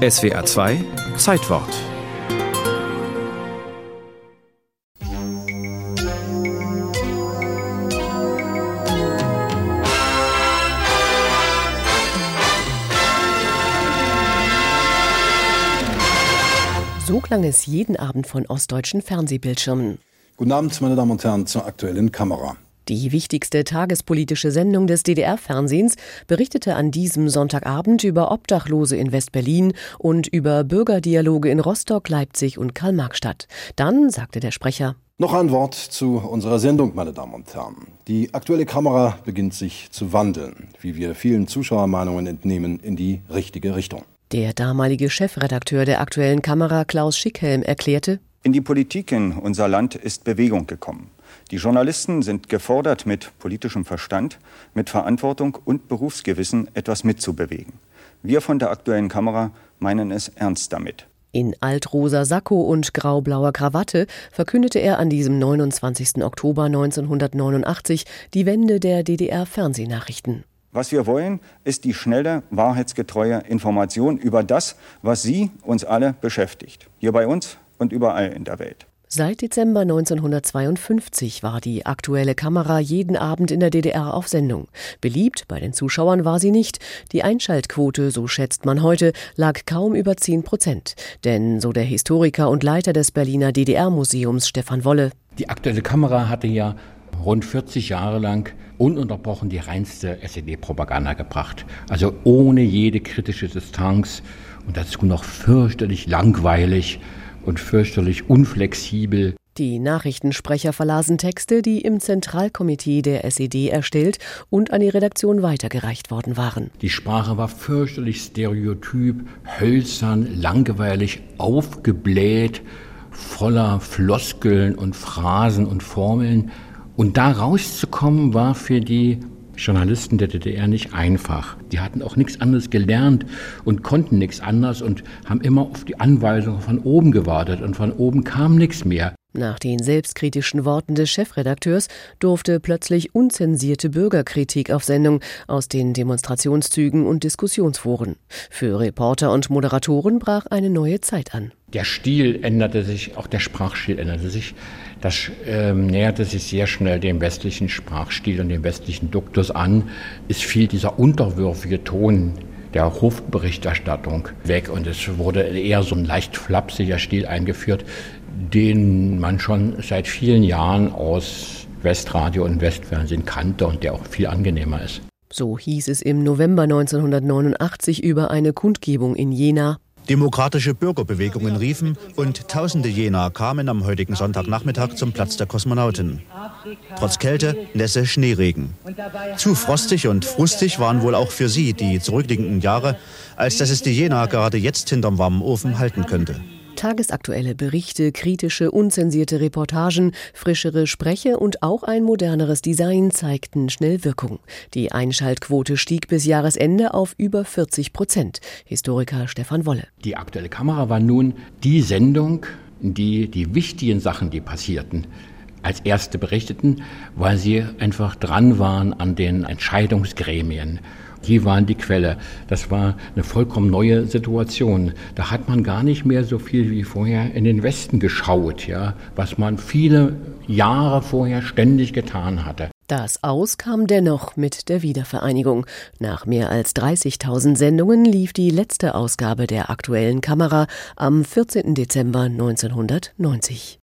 SWR 2 Zeitwort So klang es jeden Abend von ostdeutschen Fernsehbildschirmen. Guten Abend, meine Damen und Herren, zur aktuellen Kamera. Die wichtigste tagespolitische Sendung des DDR-Fernsehens berichtete an diesem Sonntagabend über Obdachlose in West-Berlin und über Bürgerdialoge in Rostock, Leipzig und Karl-Marx-Stadt. Dann sagte der Sprecher, noch ein Wort zu unserer Sendung, meine Damen und Herren. Die aktuelle Kamera beginnt sich zu wandeln, wie wir vielen Zuschauermeinungen entnehmen, in die richtige Richtung. Der damalige Chefredakteur der aktuellen Kamera Klaus Schickhelm erklärte, in die Politik in unser Land ist Bewegung gekommen. Die Journalisten sind gefordert, mit politischem Verstand, mit Verantwortung und Berufsgewissen etwas mitzubewegen. Wir von der aktuellen Kamera meinen es ernst damit. In altrosa Sakko und graublauer Krawatte verkündete er an diesem 29. Oktober 1989 die Wende der DDR-Fernsehnachrichten. Was wir wollen, ist die schnelle, wahrheitsgetreue Information über das, was Sie, uns alle beschäftigt. Hier bei uns und überall in der Welt. Seit Dezember 1952 war die aktuelle Kamera jeden Abend in der DDR auf Sendung. Beliebt bei den Zuschauern war sie nicht. Die Einschaltquote, so schätzt man heute, lag kaum über 10 Prozent. Denn, so der Historiker und Leiter des Berliner DDR-Museums Stefan Wolle. Die aktuelle Kamera hatte ja rund 40 Jahre lang ununterbrochen die reinste SED-Propaganda gebracht. Also ohne jede kritische Distanz und dazu noch fürchterlich langweilig und fürchterlich unflexibel. Die Nachrichtensprecher verlasen Texte, die im Zentralkomitee der SED erstellt und an die Redaktion weitergereicht worden waren. Die Sprache war fürchterlich stereotyp, hölzern, langweilig, aufgebläht, voller Floskeln und Phrasen und Formeln. Und da rauszukommen war für die Journalisten der DDR nicht einfach. Die hatten auch nichts anderes gelernt und konnten nichts anderes und haben immer auf die Anweisungen von oben gewartet und von oben kam nichts mehr. Nach den selbstkritischen Worten des Chefredakteurs durfte plötzlich unzensierte Bürgerkritik auf Sendung aus den Demonstrationszügen und Diskussionsforen. Für Reporter und Moderatoren brach eine neue Zeit an. Der Stil änderte sich, auch der Sprachstil änderte sich. Das ähm, näherte sich sehr schnell dem westlichen Sprachstil und dem westlichen Duktus an. Es fiel dieser unterwürfige Ton der Hofberichterstattung weg und es wurde eher so ein leicht flapsiger Stil eingeführt, den man schon seit vielen Jahren aus Westradio und Westfernsehen kannte und der auch viel angenehmer ist. So hieß es im November 1989 über eine Kundgebung in Jena Demokratische Bürgerbewegungen riefen und tausende Jena kamen am heutigen Sonntagnachmittag zum Platz der Kosmonauten. Trotz Kälte, Nässe, Schneeregen. Zu frostig und frustig waren wohl auch für sie die zurückliegenden Jahre, als dass es die Jena gerade jetzt hinterm warmen Ofen halten könnte. Tagesaktuelle Berichte, kritische, unzensierte Reportagen, frischere Spreche und auch ein moderneres Design zeigten schnell Wirkung. Die Einschaltquote stieg bis Jahresende auf über 40 Prozent. Historiker Stefan Wolle. Die aktuelle Kamera war nun die Sendung, die die wichtigen Sachen, die passierten, als erste berichteten, weil sie einfach dran waren an den Entscheidungsgremien. Die waren die Quelle. Das war eine vollkommen neue Situation. Da hat man gar nicht mehr so viel wie vorher in den Westen geschaut, ja, was man viele Jahre vorher ständig getan hatte. Das Aus kam dennoch mit der Wiedervereinigung. Nach mehr als 30.000 Sendungen lief die letzte Ausgabe der aktuellen Kamera am 14. Dezember 1990.